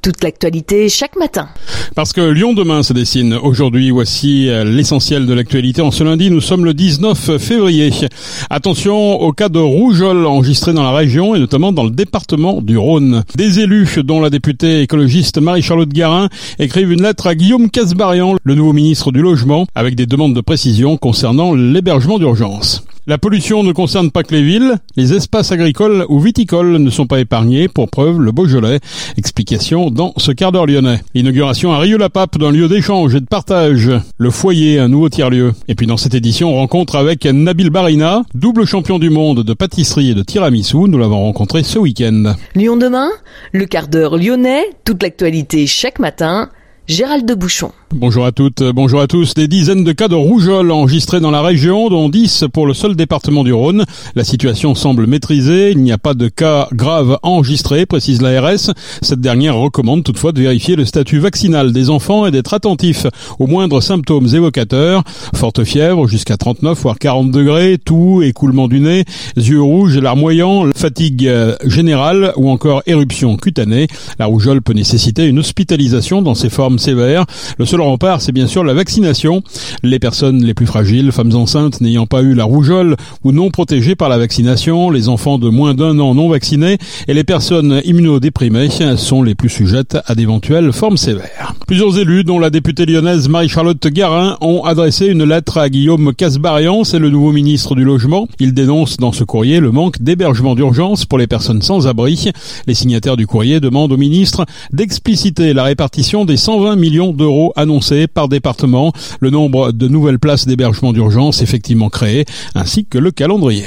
toute l'actualité chaque matin. Parce que Lyon demain se dessine. Aujourd'hui, voici euh, l'essentiel de l'actualité. En ce lundi, nous sommes le 19 février. Attention au cas de rougeole enregistré dans la région et notamment dans le département du Rhône. Des élus, dont la députée écologiste Marie-Charlotte Garin, écrivent une lettre à Guillaume Casbarian, le nouveau ministre du Logement, avec des demandes de précision concernant l'hébergement d'urgence. La pollution ne concerne pas que les villes, les espaces agricoles ou viticoles ne sont pas épargnés, pour preuve le Beaujolais. Explication dans ce quart d'heure lyonnais. Inauguration à Rieux-la-Pape d'un lieu d'échange et de partage. Le foyer, un nouveau tiers-lieu. Et puis dans cette édition, rencontre avec Nabil Barina, double champion du monde de pâtisserie et de tiramisu. Nous l'avons rencontré ce week-end. Lyon demain, le quart d'heure lyonnais, toute l'actualité chaque matin. Gérald de Bouchon. Bonjour à toutes, bonjour à tous. Des dizaines de cas de rougeole enregistrés dans la région, dont 10 pour le seul département du Rhône. La situation semble maîtrisée. Il n'y a pas de cas graves enregistrés, précise l'ARS. Cette dernière recommande toutefois de vérifier le statut vaccinal des enfants et d'être attentif aux moindres symptômes évocateurs. Forte fièvre jusqu'à 39 voire 40 degrés, toux, écoulement du nez, yeux rouges, larmoyants, fatigue générale ou encore éruption cutanée. La rougeole peut nécessiter une hospitalisation dans ses formes sévères. Le seul rempart, c'est bien sûr la vaccination. Les personnes les plus fragiles, femmes enceintes n'ayant pas eu la rougeole ou non protégées par la vaccination, les enfants de moins d'un an non vaccinés et les personnes immunodéprimées sont les plus sujettes à d'éventuelles formes sévères. Plusieurs élus, dont la députée lyonnaise Marie-Charlotte Garin, ont adressé une lettre à Guillaume Casbarian, c'est le nouveau ministre du Logement. Il dénonce dans ce courrier le manque d'hébergement d'urgence pour les personnes sans abri. Les signataires du courrier demandent au ministre d'expliciter la répartition des 120 millions d'euros annoncés par département, le nombre de nouvelles places d'hébergement d'urgence effectivement créées, ainsi que le calendrier.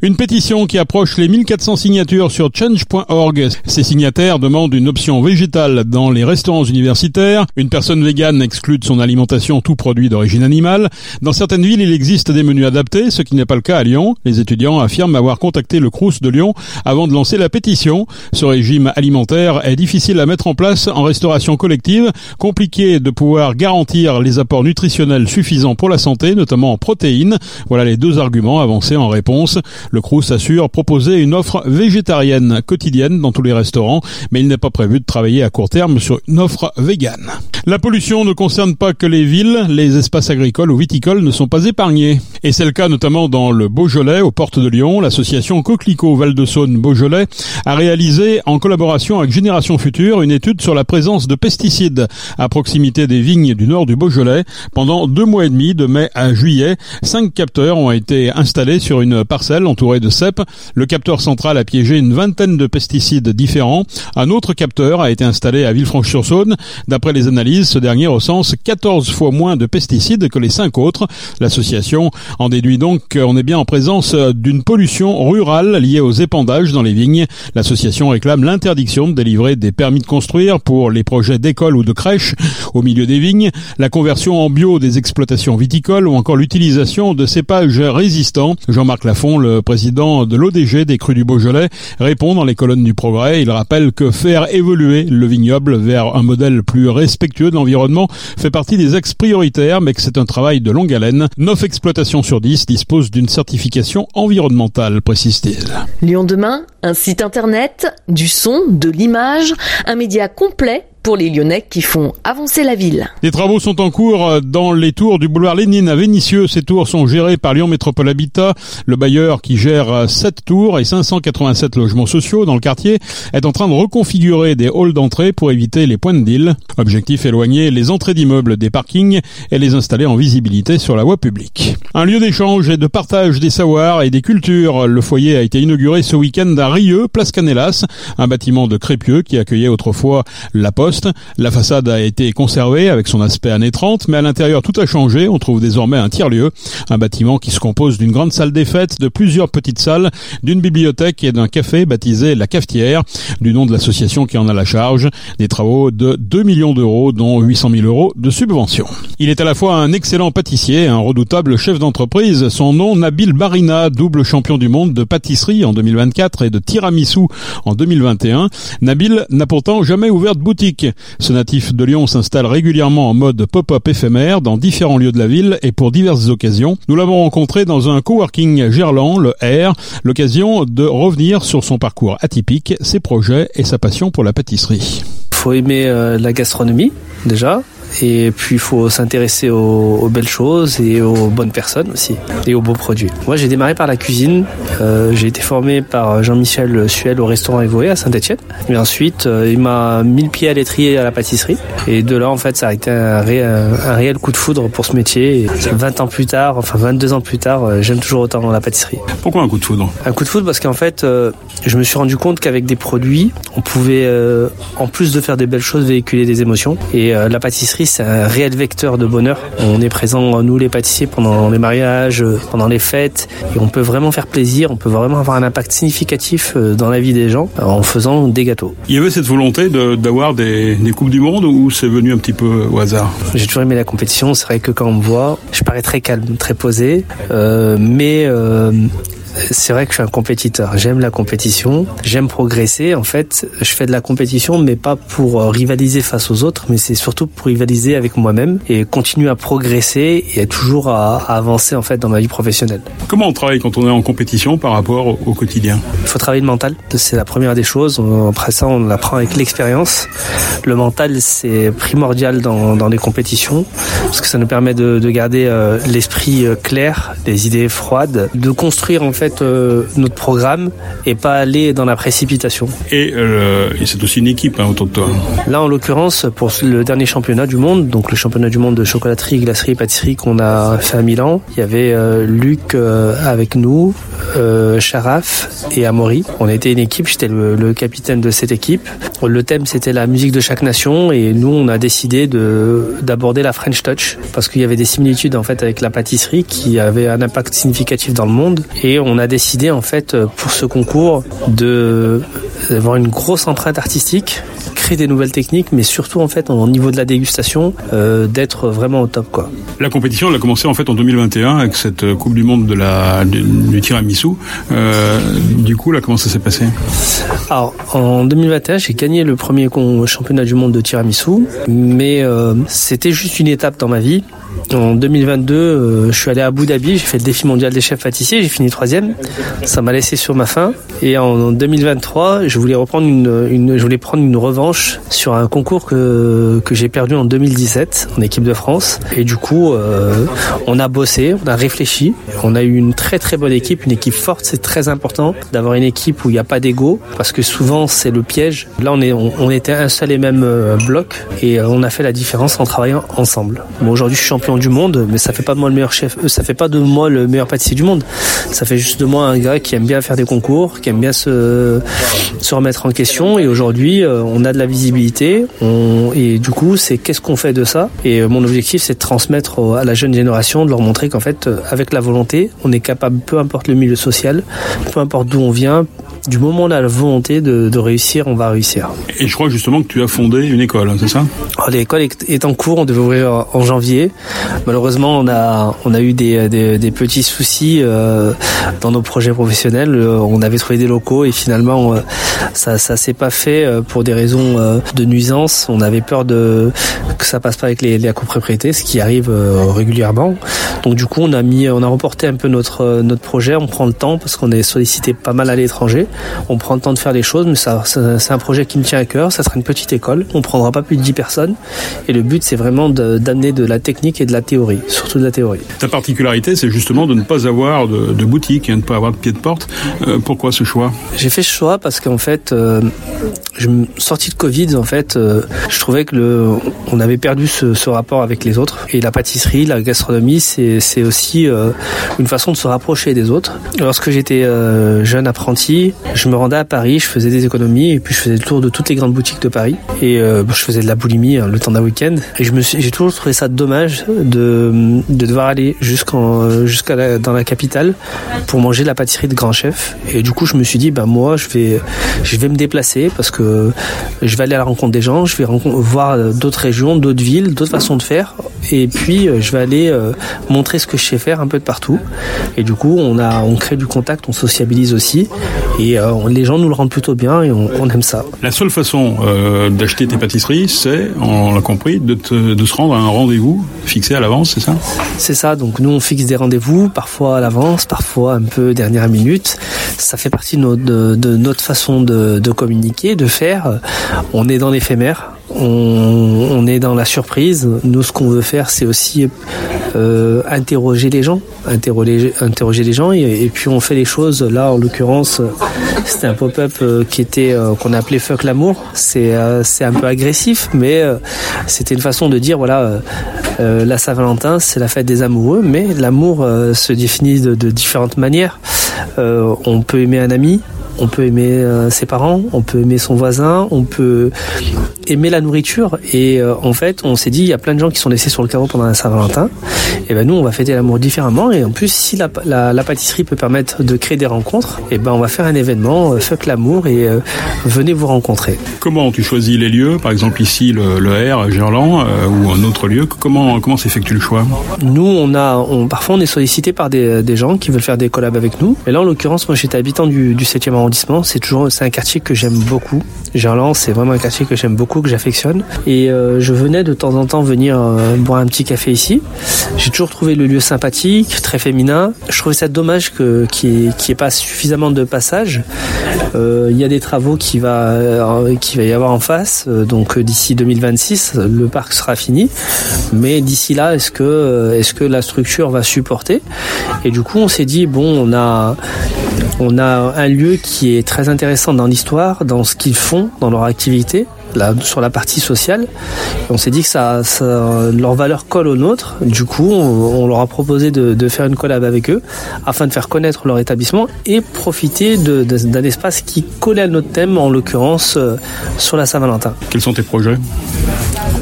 Une pétition qui approche les 1400 signatures sur change.org. Ces signataires demandent une option végétale dans les restaurants universitaires, une personne végane exclut de son alimentation tout produit d'origine animale. Dans certaines villes, il existe des menus adaptés, ce qui n'est pas le cas à Lyon. Les étudiants affirment avoir contacté le Crous de Lyon avant de lancer la pétition. Ce régime alimentaire est difficile à mettre en place en restauration collective, compliqué de pouvoir garantir les apports nutritionnels suffisants pour la santé, notamment en protéines. Voilà les deux arguments avancés en réponse. Le Crous assure proposer une offre végétarienne quotidienne dans tous les restaurants, mais il n'est pas prévu de travailler à court terme sur une offre végane. La pollution ne concerne pas que les villes, les espaces agricoles ou viticoles ne sont pas épargnés. Et c'est le cas notamment dans le Beaujolais, aux portes de Lyon. L'association Coquelicot Val-de-Saône Beaujolais a réalisé, en collaboration avec Génération Future, une étude sur la présence de pesticides à proximité des vignes du nord du Beaujolais. Pendant deux mois et demi, de mai à juillet, cinq capteurs ont été installés sur une parcelle de cèpes. Le capteur central a piégé une vingtaine de pesticides différents. Un autre capteur a été installé à Villefranche-sur-Saône. D'après les analyses, ce dernier recense 14 fois moins de pesticides que les cinq autres. L'association en déduit donc qu'on est bien en présence d'une pollution rurale liée aux épandages dans les vignes. L'association réclame l'interdiction de délivrer des permis de construire pour les projets d'école ou de crèche au milieu des vignes, la conversion en bio des exploitations viticoles ou encore l'utilisation de cépages résistants. Jean-Marc Lafont, le président de l'ODG des Crus du Beaujolais, répond dans les colonnes du Progrès. Il rappelle que faire évoluer le vignoble vers un modèle plus respectueux de l'environnement fait partie des axes prioritaires, mais que c'est un travail de longue haleine. 9 exploitations sur 10 disposent d'une certification environnementale, précise-t-il. Lyon demain, un site internet, du son, de l'image, un média complet pour les Lyonnais qui font avancer la ville. Des travaux sont en cours dans les tours du boulevard Lénine à Vénissieux. Ces tours sont gérées par Lyon Métropole Habitat. Le bailleur qui gère 7 tours et 587 logements sociaux dans le quartier est en train de reconfigurer des halls d'entrée pour éviter les points de deal. Objectif éloigner les entrées d'immeubles des parkings et les installer en visibilité sur la voie publique. Un lieu d'échange et de partage des savoirs et des cultures. Le foyer a été inauguré ce week-end à Rieux, place Canelas, un bâtiment de Crépieux qui accueillait autrefois la Poste. La façade a été conservée avec son aspect années 30, mais à l'intérieur tout a changé. On trouve désormais un tiers-lieu, un bâtiment qui se compose d'une grande salle des fêtes, de plusieurs petites salles, d'une bibliothèque et d'un café baptisé La Cafetière, du nom de l'association qui en a la charge. Des travaux de 2 millions d'euros, dont 800 000 euros de subventions. Il est à la fois un excellent pâtissier, un redoutable chef d'entreprise. Son nom, Nabil Barina, double champion du monde de pâtisserie en 2024 et de tiramisu en 2021. Nabil n'a pourtant jamais ouvert de boutique Ce natif de Lyon s'installe régulièrement en mode pop-up éphémère dans différents lieux de la ville et pour diverses occasions. Nous l'avons rencontré dans un coworking Gerland, le R, l'occasion de revenir sur son parcours atypique, ses projets et sa passion pour la pâtisserie. Faut aimer euh, la gastronomie déjà, et puis il faut s'intéresser aux, belles choses et aux bonnes personnes aussi et aux beaux produits. Moi j'ai démarré par la cuisine. Euh, j'ai été formé par Jean-Michel Suel au restaurant Evoé à Saint-Etienne. Mais ensuite euh, il m'a mis le pied à l'étrier à la pâtisserie. Et de là en fait ça a été un, réel coup de foudre pour ce métier. Et 20 ans plus tard, enfin 22 ans plus tard, euh, j'aime toujours autant la pâtisserie. Pourquoi un coup de foudre? Un coup de foudre parce qu'en fait je me suis rendu compte qu'avec des produits on pouvait en plus de faire des belles choses véhiculer des émotions. Et la pâtisserie c'est un réel vecteur de bonheur. On est présent, nous les pâtissiers, pendant les mariages, pendant les fêtes, et on peut vraiment faire plaisir, on peut vraiment avoir un impact significatif euh, dans la vie des gens en faisant des gâteaux. Il y avait cette volonté d'avoir des, des, Coupes du Monde ou c'est venu un petit peu au hasard? J'ai toujours aimé la compétition, c'est vrai que quand on me voit, je parais très calme, très posé, euh, mais euh, c'est vrai que je suis un compétiteur. J'aime la compétition, j'aime progresser. En fait, je fais de la compétition, mais pas pour euh, rivaliser face aux autres, mais c'est surtout pour rivaliser avec moi-même et continuer à progresser et toujours à, avancer en fait dans ma vie professionnelle. Comment on travaille quand on est en compétition par rapport au, quotidien? Il faut travailler le mental. C'est la première des choses. Après ça, on l'apprend avec l'expérience. Le mental, c'est primordial dans, dans, les compétitions parce que ça nous permet de, de garder euh, l'esprit euh, clair, les idées froides, de construire en fait euh, notre programme et pas aller dans la précipitation. Et, euh, c'est aussi une équipe hein, autour de toi. Là, en l'occurrence, pour le dernier championnat du monde, donc le championnat du monde de chocolaterie, glacerie et pâtisserie qu'on a fait à Milan, il y avait euh, Luc avec nous, Charaf et Amaury. On était une équipe, j'étais le, capitaine de cette équipe. Le thème, c'était la musique de chaque nation et nous, on a décidé de d'aborder la French Touch parce qu'il y avait des similitudes en fait avec la pâtisserie qui avait un impact significatif dans le monde et on on a décidé en fait pour ce concours de d'avoir une grosse empreinte artistique, créer des nouvelles techniques, mais surtout en fait au niveau de la dégustation, euh, d'être vraiment au top quoi. La compétition elle a commencé en fait en 2021 avec cette Coupe du Monde de la du, tiramisu. Euh, du coup là comment ça s'est passé? Alors en 2021 j'ai gagné le premier championnat du monde de tiramisu, mais euh, c'était juste une étape dans ma vie. En 2022, euh, je suis allé à Abu Dhabi, j'ai fait le défi mondial des chefs pâtissiers, j'ai fini troisième. Ça m'a laissé sur ma faim. Et en 2023, je voulais reprendre une, je voulais prendre une revanche sur un concours que que j'ai perdu en 2017 en équipe de France. Et du coup, euh, on a bossé, on a réfléchi, on a eu une très très bonne équipe, une équipe forte. C'est très important d'avoir une équipe où il n'y a pas d'ego, parce que souvent c'est le piège. Là, on est, on, était un seul et même euh, bloc, et on a fait la différence en travaillant ensemble. Bon, aujourd'hui, je suis champion du monde, mais ça fait pas de moi le meilleur chef, euh, ça fait pas de moi le meilleur pâtissier du monde. Ça fait juste de moi un gars qui aime bien faire des concours, qui aime bien se, se remettre en question. Et aujourd'hui, euh, on a de la visibilité. On, et du coup, c'est qu'est-ce qu'on fait de ça? Et euh, mon objectif, c'est de transmettre à la jeune génération, de leur montrer qu'en fait, avec la volonté, on est capable, peu importe le milieu social, peu importe d'où on vient, du moment où on a la volonté de, de, réussir, on va réussir. Et je crois justement que tu as fondé une école, c'est ça? L'école est en cours, on devait ouvrir en janvier. Malheureusement, on a, on a eu des, des, des petits soucis euh, dans nos projets professionnels. Euh, on avait trouvé des locaux et finalement, euh, ça ça s'est pas fait pour des raisons de nuisance. On avait peur de que ça passe pas avec les, les copropriétés, ce qui arrive régulièrement. Donc du coup, on a mis, on a reporté un peu notre notre projet. On prend le temps parce qu'on est sollicité pas mal à l'étranger. On prend le temps de faire les choses, mais ça, c'est un projet qui me tient à cœur. Ça sera une petite école. On prendra pas plus de 10 personnes. Et le but, c'est vraiment d'amener de, de la technique et de la théorie, surtout de la théorie. Ta particularité, c'est justement de ne pas avoir de, de boutique, et de ne pas avoir de pied de porte. Euh, pourquoi ce choix? J'ai fait ce choix parce qu'en fait, euh, je sorti de Covid, en fait, euh, je trouvais que le, on avait perdu ce, ce, rapport avec les autres. Et la pâtisserie, la gastronomie, c'est aussi euh, une façon de se rapprocher des autres. Lorsque j'étais jeune apprenti, je me rendais à Paris, je faisais des économies et puis je faisais le tour de toutes les grandes boutiques de Paris. Et je faisais de la boulimie hein, le temps d'un week-end. Et je me j'ai toujours trouvé ça dommage de, de devoir aller jusqu'en jusqu'à dans la capitale pour manger la pâtisserie de grand chef. Et du coup, je me suis dit, ben moi, je vais je vais me déplacer parce que je vais aller à la rencontre des gens, je vais voir d'autres régions, d'autres villes, d'autres façons de faire, et puis euh, je vais aller euh, montrer ce que je sais faire un peu de partout. Et du coup, on a, on crée du contact, on sociabilise aussi, les gens nous le rendent plutôt bien et on, aime ça. La seule façon d'acheter tes pâtisseries, c'est, on l'a compris, de, de se rendre à un rendez-vous fixé à l'avance, c'est ça? C'est ça. Donc nous, on fixe des rendez-vous, parfois à l'avance, parfois un peu dernière minute. Ça fait partie de notre, de, notre façon de, de communiquer, de faire. On est dans l'éphémère on, est dans la surprise. Nous, ce qu'on veut faire, c'est aussi euh, interroger les gens, interroger, les gens, et, puis on fait les choses. Là, en l'occurrence, c'était un pop-up euh, qui était euh, qu'on appelait fuck l'amour. C'est c'est un peu agressif, mais c'était une façon de dire voilà, la Saint-Valentin, c'est la fête des amoureux, mais l'amour se définit de, de différentes manières. on peut aimer un ami, on peut aimer euh, ses parents, on peut aimer son voisin, on peut aimer la nourriture. Et euh, en fait, on s'est dit, il y a plein de gens qui sont laissés sur le carreau pendant la Saint-Valentin. Et ben nous, on va fêter l'amour différemment. Et en plus, si la, pâtisserie peut permettre de créer des rencontres, et ben on va faire un événement, euh, fuck l'amour, et venez vous rencontrer. Comment tu choisis les lieux? Par exemple ici, le, le R, Gerland, ou un autre lieu. Comment comment s'effectue le choix? Nous, on a, on, parfois, on est sollicité par des, gens qui veulent faire des collabs avec nous. Et là, en l'occurrence, moi, j'étais habitant du, du 7e arrondissement c'est toujours c'est un quartier que j'aime beaucoup. Gerland, c'est vraiment un quartier que j'aime beaucoup, que j'affectionne. Et euh, je venais de temps en temps venir euh, boire un petit café ici. J'ai toujours trouvé le lieu sympathique, très féminin. Je trouvais ça dommage que qu'il n'y ait, pas suffisamment de passages. Euh, il y a des travaux qui va qui va y avoir en face. donc d'ici 2026, le parc sera fini. Mais d'ici là, est-ce que est-ce que la structure va supporter? Et du coup, on s'est dit bon, on a on a un lieu qui est très intéressant dans l'histoire, dans ce qu'ils font, dans leur activité, là, sur la partie sociale. on s'est dit que ça, leur valeur colle aux nôtres. Du coup, on, leur a proposé de, faire une collab avec eux afin de faire connaître leur établissement et profiter d'un espace qui collait à notre thème, en l'occurrence euh, sur la Saint-Valentin. Quels sont tes projets?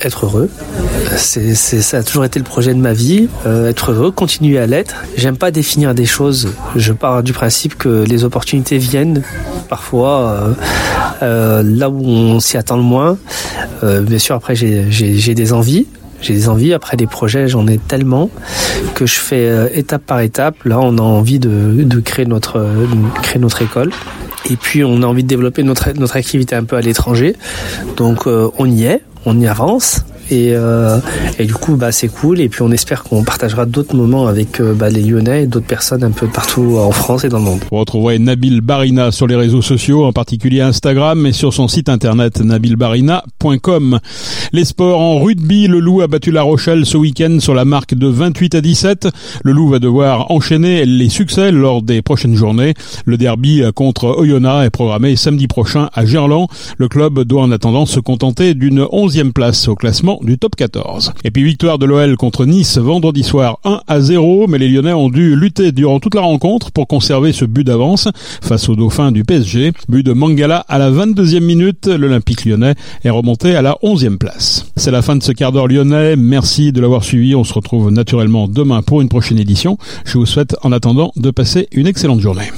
Être heureux. C'est, ça a toujours été le projet de ma vie. Euh, être heureux, continuer à l'être. J'aime pas définir des choses. Je pars du principe que les opportunités viennent parfois euh, euh, là où on s'y attend le moins. bien sûr, après j'ai, des envies. J'ai des envies, après des projets, j'en ai tellement que je fais étape par étape. Là, on a envie de, créer, notre, de créer notre école. Et puis on a envie de développer notre, notre activité un peu à l'étranger. Donc on y est, on y avance. Et, euh, et du coup, bah, c'est cool. Et puis, on espère qu'on partagera d'autres moments avec euh, bah, les Lyonnais et d'autres personnes un peu partout en France et dans le monde. Vous retrouverez Nabil Barina sur les réseaux sociaux, en particulier Instagram, et sur son site internet nabilbarina.com. Les sports en rugby, le Loup a battu La Rochelle ce week-end sur la marque de 28 à 17. Le Loup va devoir enchaîner les succès lors des prochaines journées. Le derby contre Oyonnax est programmé samedi prochain à Gerland. Le club doit en attendant se contenter d'une onzième place au classement du top 14. Et puis victoire de l'OL contre Nice vendredi soir 1 à 0, mais les Lyonnais ont dû lutter durant toute la rencontre pour conserver ce but d'avance face au dauphin du PSG. But de Mangala à la 22e minute, l'Olympique lyonnais est remonté à la 11e place. C'est la fin de ce quart d'heure lyonnais, merci de l'avoir suivi, on se retrouve naturellement demain pour une prochaine édition. Je vous souhaite en attendant de passer une excellente journée.